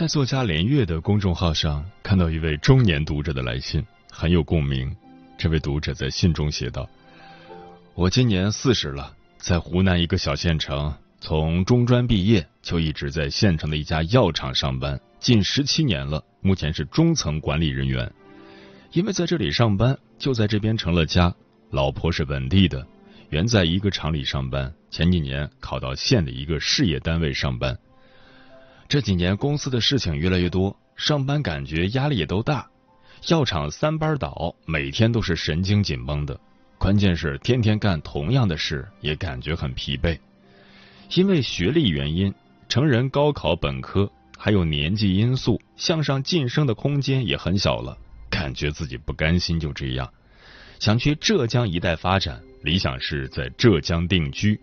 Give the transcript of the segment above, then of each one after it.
在作家连月的公众号上看到一位中年读者的来信，很有共鸣。这位读者在信中写道：“我今年四十了，在湖南一个小县城，从中专毕业就一直在县城的一家药厂上班，近十七年了。目前是中层管理人员。因为在这里上班，就在这边成了家。老婆是本地的，原在一个厂里上班，前几年考到县的一个事业单位上班。”这几年公司的事情越来越多，上班感觉压力也都大。药厂三班倒，每天都是神经紧绷的。关键是天天干同样的事，也感觉很疲惫。因为学历原因，成人高考本科，还有年纪因素，向上晋升的空间也很小了。感觉自己不甘心就这样，想去浙江一带发展，理想是在浙江定居。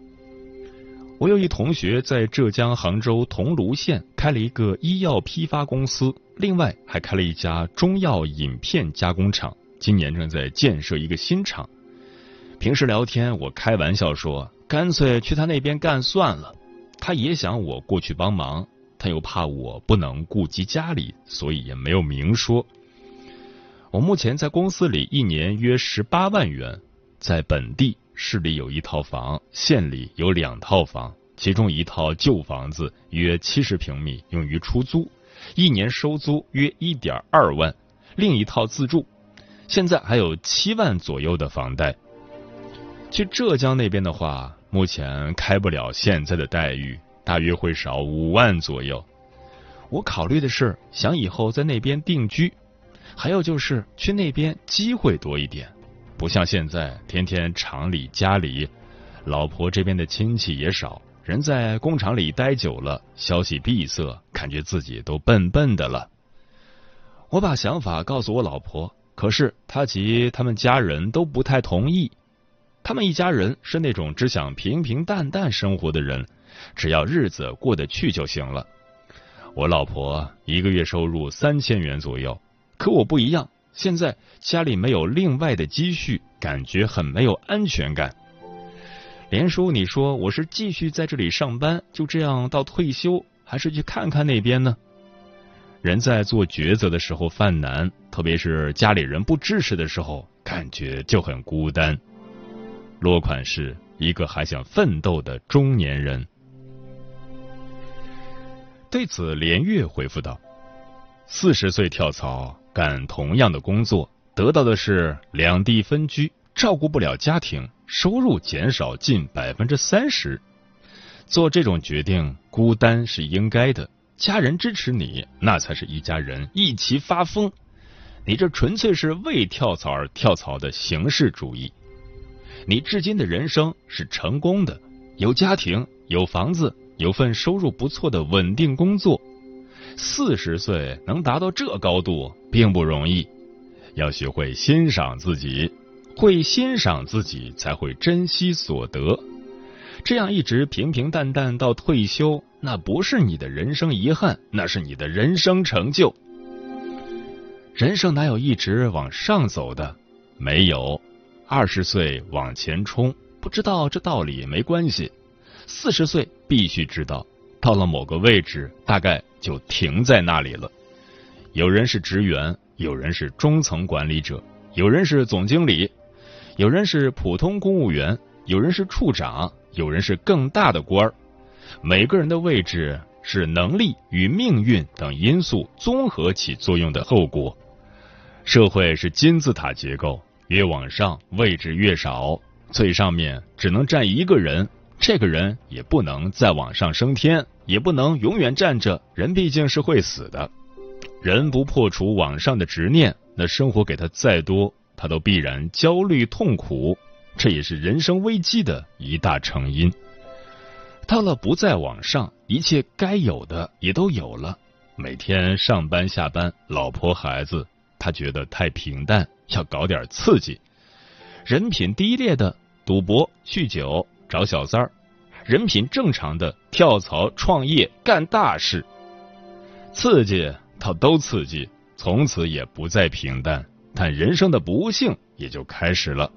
我有一同学在浙江杭州桐庐县开了一个医药批发公司，另外还开了一家中药饮片加工厂，今年正在建设一个新厂。平时聊天，我开玩笑说，干脆去他那边干算了。他也想我过去帮忙，他又怕我不能顾及家里，所以也没有明说。我目前在公司里一年约十八万元，在本地。市里有一套房，县里有两套房，其中一套旧房子约七十平米，用于出租，一年收租约一点二万；另一套自住，现在还有七万左右的房贷。去浙江那边的话，目前开不了现在的待遇，大约会少五万左右。我考虑的是想以后在那边定居，还有就是去那边机会多一点。不像现在，天天厂里家里，老婆这边的亲戚也少，人在工厂里待久了，消息闭塞，感觉自己都笨笨的了。我把想法告诉我老婆，可是她及他们家人都不太同意。他们一家人是那种只想平平淡淡生活的人，只要日子过得去就行了。我老婆一个月收入三千元左右，可我不一样。现在家里没有另外的积蓄，感觉很没有安全感。连叔，你说我是继续在这里上班，就这样到退休，还是去看看那边呢？人在做抉择的时候犯难，特别是家里人不支持的时候，感觉就很孤单。落款是一个还想奋斗的中年人。对此，连月回复道：“四十岁跳槽。”干同样的工作，得到的是两地分居，照顾不了家庭，收入减少近百分之三十。做这种决定，孤单是应该的，家人支持你，那才是一家人一起发疯。你这纯粹是为跳槽而跳槽的形式主义。你至今的人生是成功的，有家庭，有房子，有份收入不错的稳定工作。四十岁能达到这高度并不容易，要学会欣赏自己，会欣赏自己才会珍惜所得。这样一直平平淡淡到退休，那不是你的人生遗憾，那是你的人生成就。人生哪有一直往上走的？没有。二十岁往前冲，不知道这道理没关系。四十岁必须知道。到了某个位置，大概就停在那里了。有人是职员，有人是中层管理者，有人是总经理，有人是普通公务员，有人是处长，有人是更大的官儿。每个人的位置是能力与命运等因素综合起作用的后果。社会是金字塔结构，越往上位置越少，最上面只能站一个人，这个人也不能再往上升天，也不能永远站着。人毕竟是会死的，人不破除往上的执念，那生活给他再多，他都必然焦虑痛苦。这也是人生危机的一大成因。到了不再往上，一切该有的也都有了，每天上班下班，老婆孩子。他觉得太平淡，要搞点刺激。人品低劣的赌博、酗酒、找小三儿；人品正常的跳槽、创业、干大事。刺激他都刺激，从此也不再平淡。但人生的不幸也就开始了。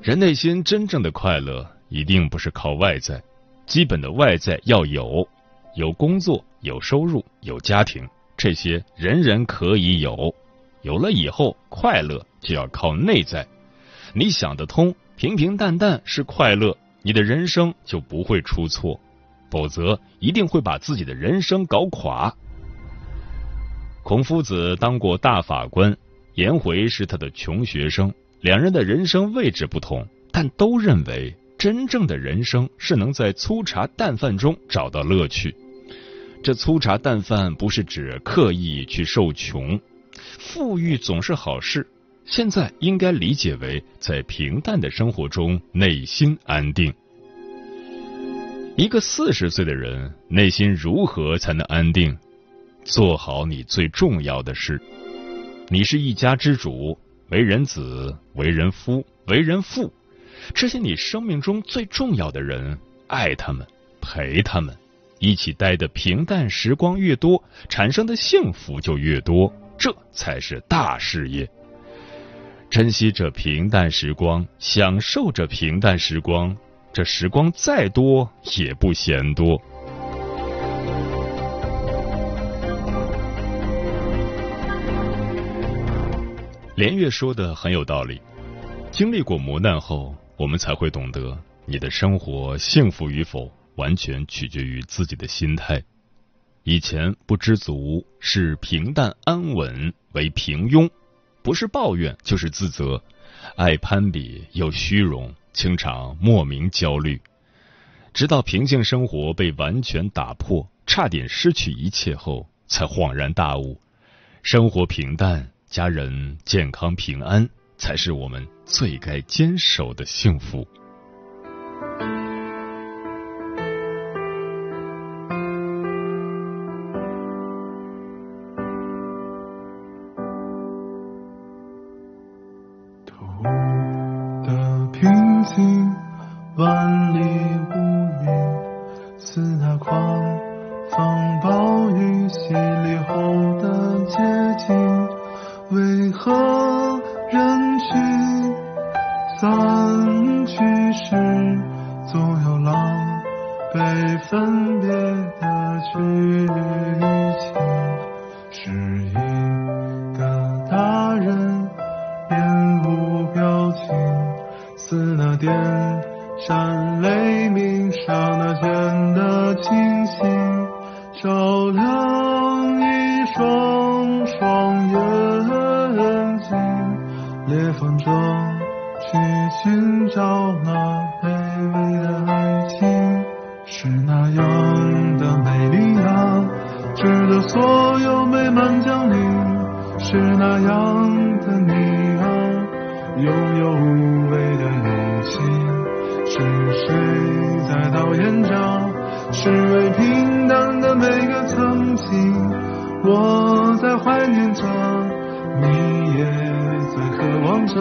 人内心真正的快乐，一定不是靠外在，基本的外在要有，有工作、有收入、有家庭。这些人人可以有，有了以后快乐就要靠内在。你想得通，平平淡淡是快乐，你的人生就不会出错；否则，一定会把自己的人生搞垮。孔夫子当过大法官，颜回是他的穷学生，两人的人生位置不同，但都认为真正的人生是能在粗茶淡饭中找到乐趣。这粗茶淡饭不是指刻意去受穷，富裕总是好事。现在应该理解为在平淡的生活中内心安定。一个四十岁的人内心如何才能安定？做好你最重要的事。你是一家之主，为人子，为人夫，为人父，这些你生命中最重要的人，爱他们，陪他们。一起待的平淡时光越多，产生的幸福就越多，这才是大事业。珍惜这平淡时光，享受这平淡时光，这时光再多也不嫌多。连月说的很有道理，经历过磨难后，我们才会懂得你的生活幸福与否。完全取决于自己的心态。以前不知足，是平淡安稳为平庸，不是抱怨就是自责，爱攀比又虚荣，经常莫名焦虑。直到平静生活被完全打破，差点失去一切后，才恍然大悟：生活平淡，家人健康平安，才是我们最该坚守的幸福。是那样的你啊拥有无畏的勇气。是谁在导演着？是为平淡的每个曾经我在怀念着你也在渴望着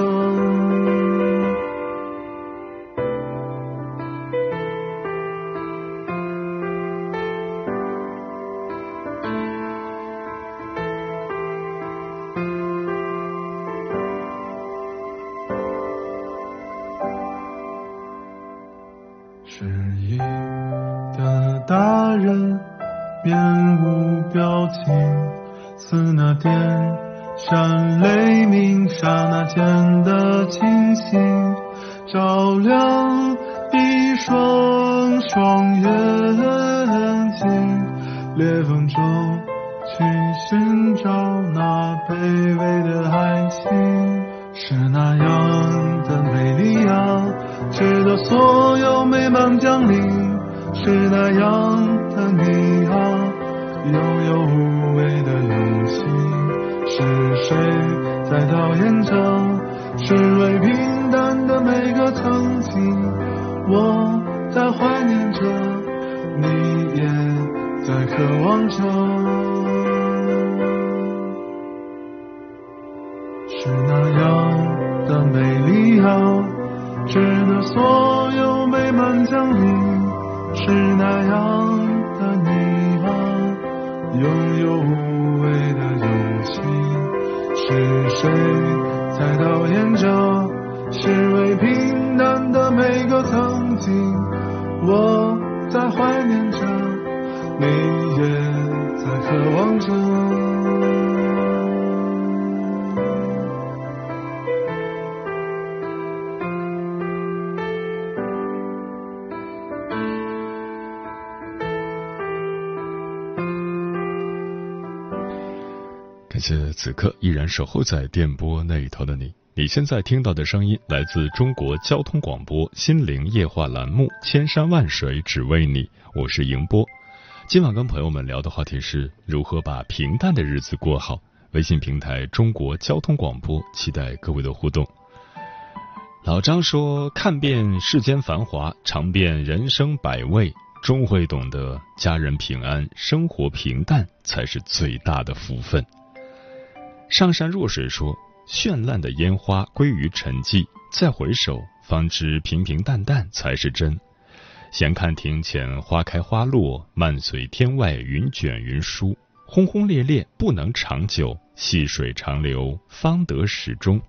在导演着，是为平淡的每个曾经，我谢此刻依然守候在电波那一头的你。你现在听到的声音来自中国交通广播《心灵夜话》栏目《千山万水只为你》，我是迎波。今晚跟朋友们聊的话题是如何把平淡的日子过好。微信平台中国交通广播，期待各位的互动。老张说：“看遍世间繁华，尝遍人生百味，终会懂得家人平安，生活平淡才是最大的福分。”上善若水说：“绚烂的烟花归于沉寂，再回首，方知平平淡淡才是真。闲看庭前花开花落，漫随天外云卷云舒。轰轰烈烈不能长久，细水长流方得始终。”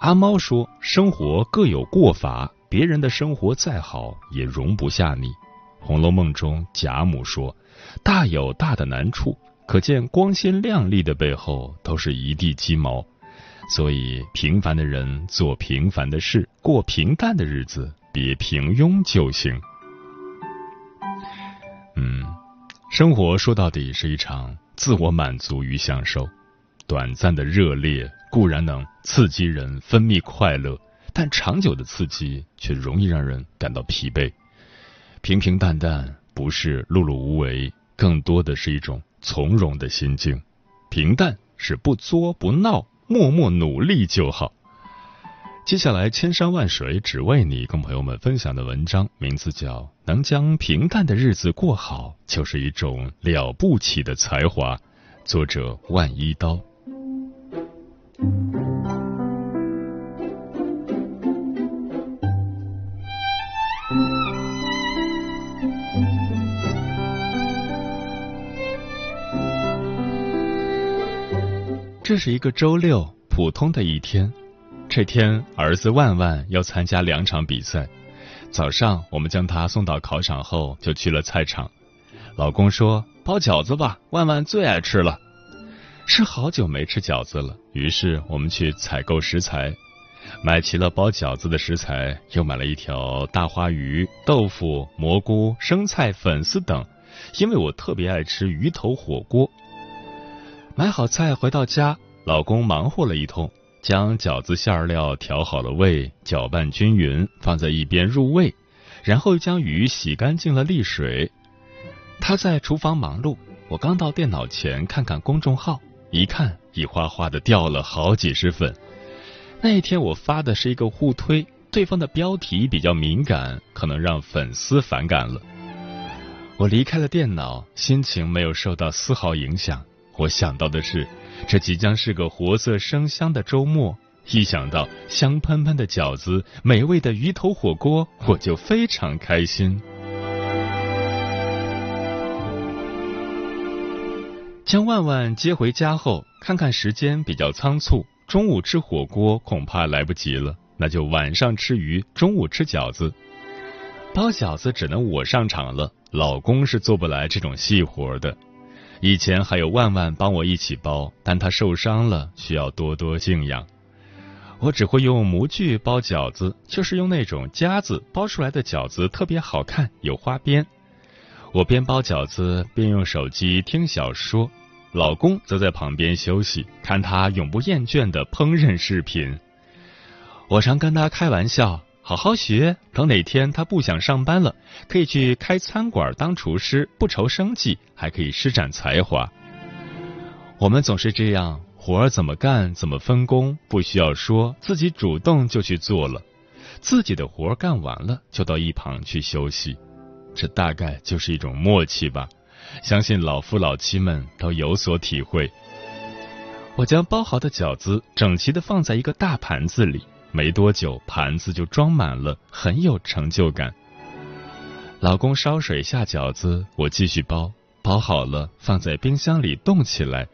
阿猫说：“生活各有过法，别人的生活再好，也容不下你。”《红楼梦》中贾母说：“大有大的难处。”可见光鲜亮丽的背后都是一地鸡毛，所以平凡的人做平凡的事，过平淡的日子，别平庸就行。嗯，生活说到底是一场自我满足与享受，短暂的热烈固然能刺激人分泌快乐，但长久的刺激却容易让人感到疲惫。平平淡淡不是碌碌无为，更多的是一种。从容的心境，平淡是不作不闹，默默努力就好。接下来，千山万水只为你，跟朋友们分享的文章名字叫《能将平淡的日子过好，就是一种了不起的才华》，作者万一刀。这是一个周六，普通的一天。这天，儿子万万要参加两场比赛。早上，我们将他送到考场后，就去了菜场。老公说：“包饺子吧，万万最爱吃了。”是好久没吃饺子了，于是我们去采购食材，买齐了包饺子的食材，又买了一条大花鱼、豆腐、蘑菇、生菜、粉丝等，因为我特别爱吃鱼头火锅。买好菜回到家，老公忙活了一通，将饺子馅料调好了味，搅拌均匀，放在一边入味，然后将鱼洗干净了沥水。他在厨房忙碌，我刚到电脑前看看公众号，一看一哗哗的掉了好几十粉。那一天我发的是一个互推，对方的标题比较敏感，可能让粉丝反感了。我离开了电脑，心情没有受到丝毫影响。我想到的是，这即将是个活色生香的周末。一想到香喷喷的饺子、美味的鱼头火锅，我就非常开心。将万万接回家后，看看时间比较仓促，中午吃火锅恐怕来不及了，那就晚上吃鱼，中午吃饺子。包饺子只能我上场了，老公是做不来这种细活的。以前还有万万帮我一起包，但他受伤了，需要多多静养。我只会用模具包饺子，就是用那种夹子包出来的饺子特别好看，有花边。我边包饺子边用手机听小说，老公则在旁边休息，看他永不厌倦的烹饪视频。我常跟他开玩笑，好好学，等哪天他不想上班了，可以去开餐馆当厨师，不愁生计，还可以施展才华。我们总是这样，活儿怎么干怎么分工，不需要说，自己主动就去做了，自己的活儿干完了，就到一旁去休息。这大概就是一种默契吧，相信老夫老妻们都有所体会。我将包好的饺子整齐的放在一个大盘子里，没多久盘子就装满了，很有成就感。老公烧水下饺子，我继续包，包好了放在冰箱里冻起来。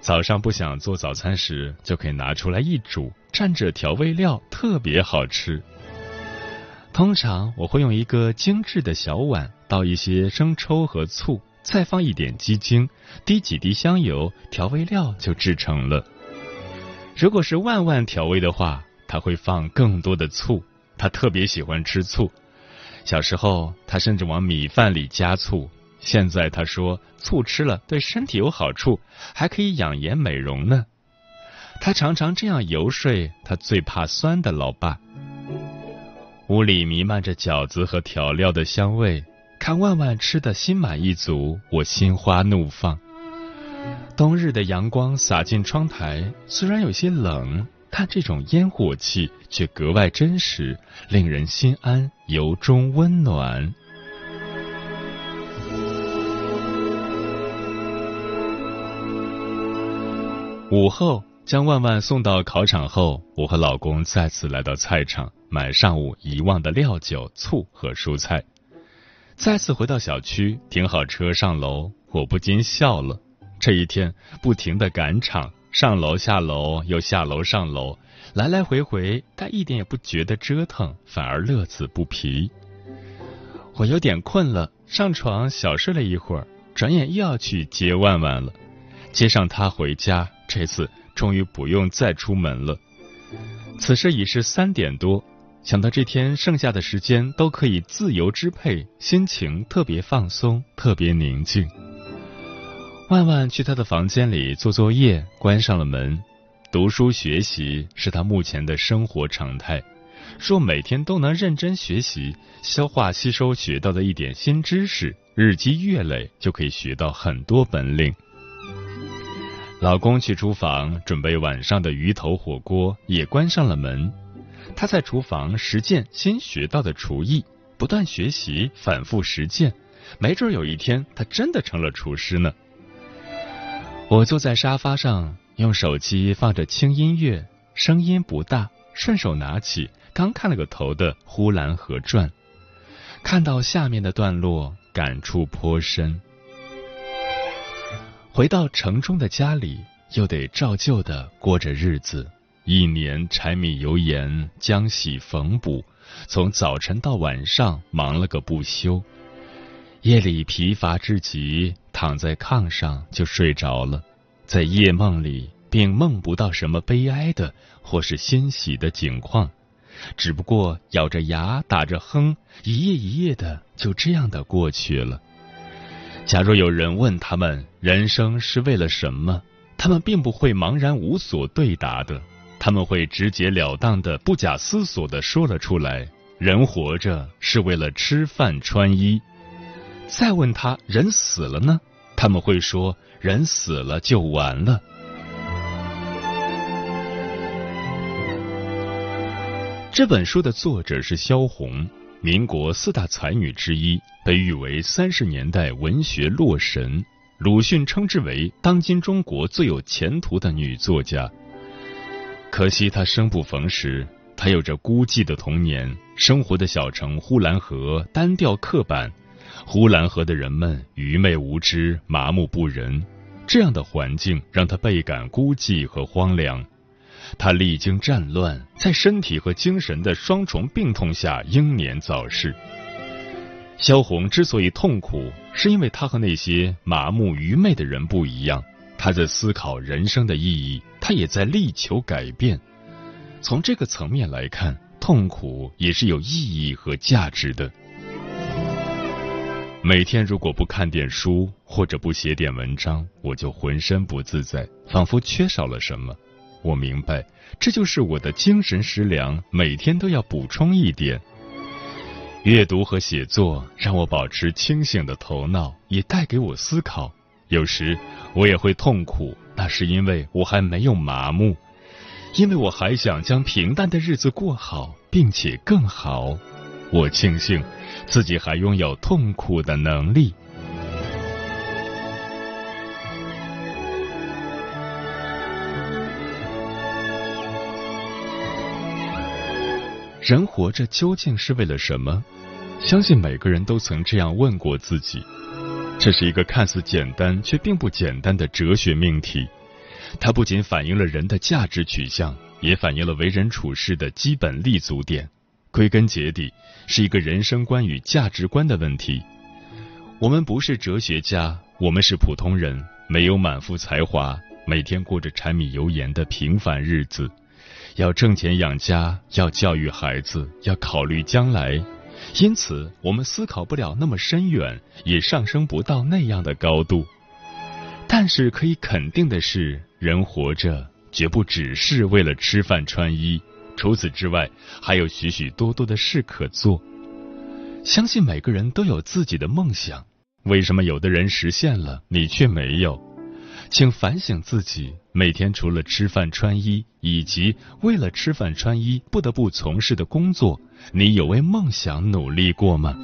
早上不想做早餐时，就可以拿出来一煮，蘸着调味料，特别好吃。通常我会用一个精致的小碗倒一些生抽和醋，再放一点鸡精，滴几滴香油，调味料就制成了。如果是万万调味的话，他会放更多的醋，他特别喜欢吃醋。小时候他甚至往米饭里加醋，现在他说醋吃了对身体有好处，还可以养颜美容呢。他常常这样游说他最怕酸的老爸。屋里弥漫着饺子和调料的香味，看万万吃的心满意足，我心花怒放。冬日的阳光洒进窗台，虽然有些冷，但这种烟火气却格外真实，令人心安，由衷温暖。午后将万万送到考场后，我和老公再次来到菜场。买上午遗忘的料酒、醋和蔬菜，再次回到小区，停好车上楼，我不禁笑了。这一天不停的赶场，上楼下楼又下楼上楼，来来回回，他一点也不觉得折腾，反而乐此不疲。我有点困了，上床小睡了一会儿，转眼又要去接万万了，接上他回家，这次终于不用再出门了。此时已是三点多。想到这天剩下的时间都可以自由支配，心情特别放松，特别宁静。万万去他的房间里做作业，关上了门。读书学习是他目前的生活常态。若每天都能认真学习，消化吸收学到的一点新知识，日积月累就可以学到很多本领。老公去厨房准备晚上的鱼头火锅，也关上了门。他在厨房实践新学到的厨艺，不断学习，反复实践，没准有一天他真的成了厨师呢。我坐在沙发上，用手机放着轻音乐，声音不大，顺手拿起刚看了个头的《呼兰河传》，看到下面的段落，感触颇深。回到城中的家里，又得照旧的过着日子。一年柴米油盐浆洗缝补，从早晨到晚上忙了个不休。夜里疲乏至极，躺在炕上就睡着了。在夜梦里，并梦不到什么悲哀的或是欣喜的景况，只不过咬着牙打着哼，一夜一夜的就这样的过去了。假若有人问他们人生是为了什么，他们并不会茫然无所对答的。他们会直截了当的、不假思索的说了出来：人活着是为了吃饭穿衣。再问他人死了呢？他们会说：人死了就完了。这本书的作者是萧红，民国四大才女之一，被誉为三十年代文学洛神。鲁迅称之为当今中国最有前途的女作家。可惜他生不逢时，他有着孤寂的童年，生活的小城呼兰河单调刻板，呼兰河的人们愚昧无知、麻木不仁，这样的环境让他倍感孤寂和荒凉。他历经战乱，在身体和精神的双重病痛下英年早逝。萧红之所以痛苦，是因为他和那些麻木愚昧的人不一样。他在思考人生的意义，他也在力求改变。从这个层面来看，痛苦也是有意义和价值的。每天如果不看点书或者不写点文章，我就浑身不自在，仿佛缺少了什么。我明白，这就是我的精神食粮，每天都要补充一点。阅读和写作让我保持清醒的头脑，也带给我思考。有时我也会痛苦，那是因为我还没有麻木，因为我还想将平淡的日子过好，并且更好。我庆幸。自己还拥有痛苦的能力。人活着究竟是为了什么？相信每个人都曾这样问过自己。这是一个看似简单却并不简单的哲学命题。它不仅反映了人的价值取向，也反映了为人处事的基本立足点。归根结底，是一个人生观与价值观的问题。我们不是哲学家，我们是普通人，没有满腹才华，每天过着柴米油盐的平凡日子。要挣钱养家，要教育孩子，要考虑将来，因此我们思考不了那么深远，也上升不到那样的高度。但是可以肯定的是，人活着绝不只是为了吃饭穿衣。除此之外，还有许许多多的事可做。相信每个人都有自己的梦想，为什么有的人实现了，你却没有？请反省自己，每天除了吃饭穿衣，以及为了吃饭穿衣不得不从事的工作，你有为梦想努力过吗？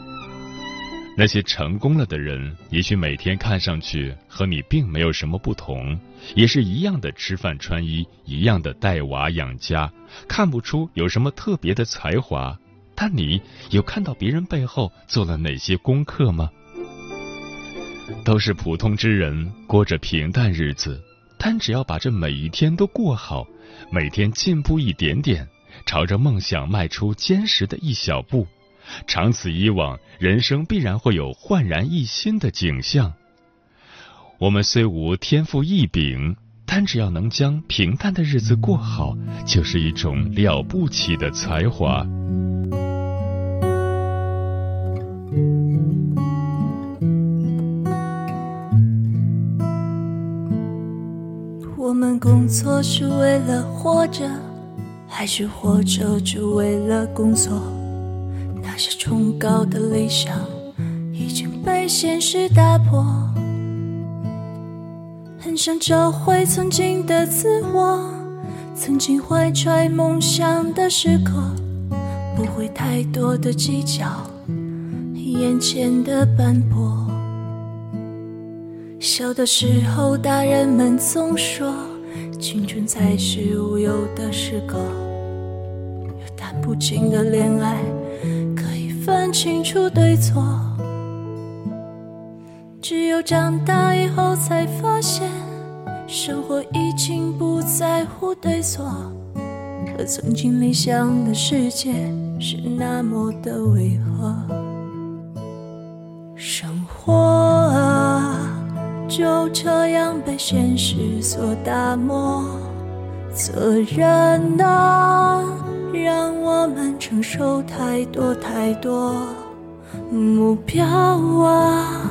那些成功了的人，也许每天看上去和你并没有什么不同，也是一样的吃饭穿衣，一样的带娃养家，看不出有什么特别的才华。但你有看到别人背后做了哪些功课吗？都是普通之人，过着平淡日子，但只要把这每一天都过好，每天进步一点点，朝着梦想迈出坚实的一小步。长此以往，人生必然会有焕然一新的景象。我们虽无天赋异禀，但只要能将平淡的日子过好，就是一种了不起的才华。我们工作是为了活着，还是活着只为了工作？那些崇高的理想已经被现实打破，很想找回曾经的自我，曾经怀揣梦想的时刻，不会太多的计较眼前的斑驳。小的时候，大人们总说，青春才是无忧的时刻，有谈不尽的恋爱。分清楚对错，只有长大以后才发现，生活已经不在乎对错，可曾经理想的世界是那么的违和。生活啊，就这样被现实所打磨，责任啊。让我们承受太多太多目标啊，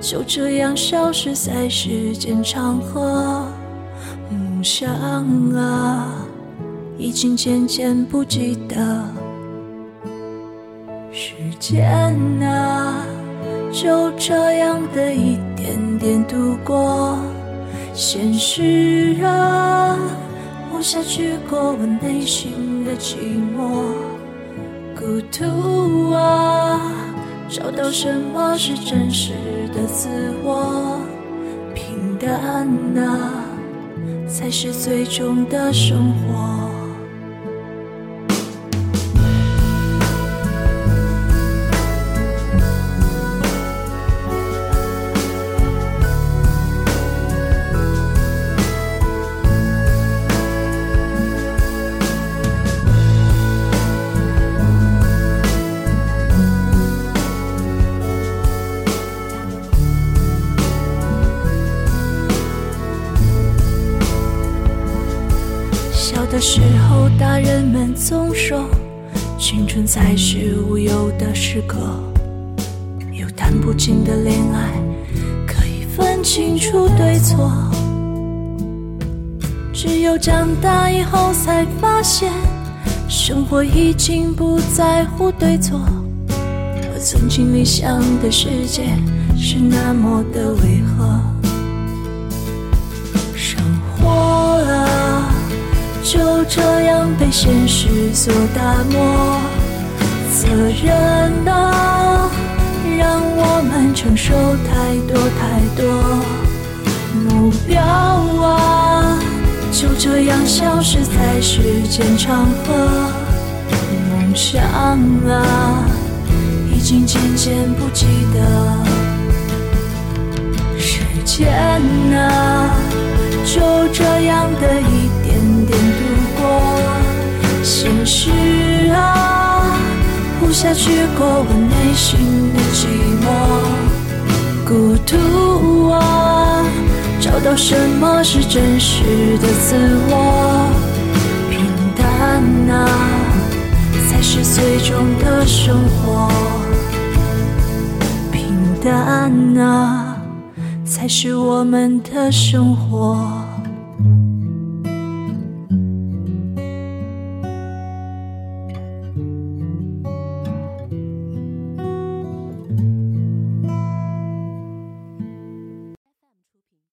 就这样消失在时间长河。梦想啊，已经渐渐不记得。时间啊，就这样的一点点度过。现实啊。活下去过我内心的寂寞，孤独啊，找到什么是真实的自我，平淡啊，才是最终的生活。总说，青春才是无忧的时刻，有谈不尽的恋爱，可以分清楚对错。只有长大以后才发现，生活已经不在乎对错，我曾经理想的世界是那么的违和。生活啊，就这样被现实所打磨，责任啊，让我们承受太多太多，目标啊。就这样消失在时间长河，梦想啊，已经渐渐不记得。时间啊，就这样的一点。现实啊，铺下去过我内心的寂寞，孤独啊。找到什么是真实的自我？平淡啊，才是最终的生活。平淡啊，才是我们的生活。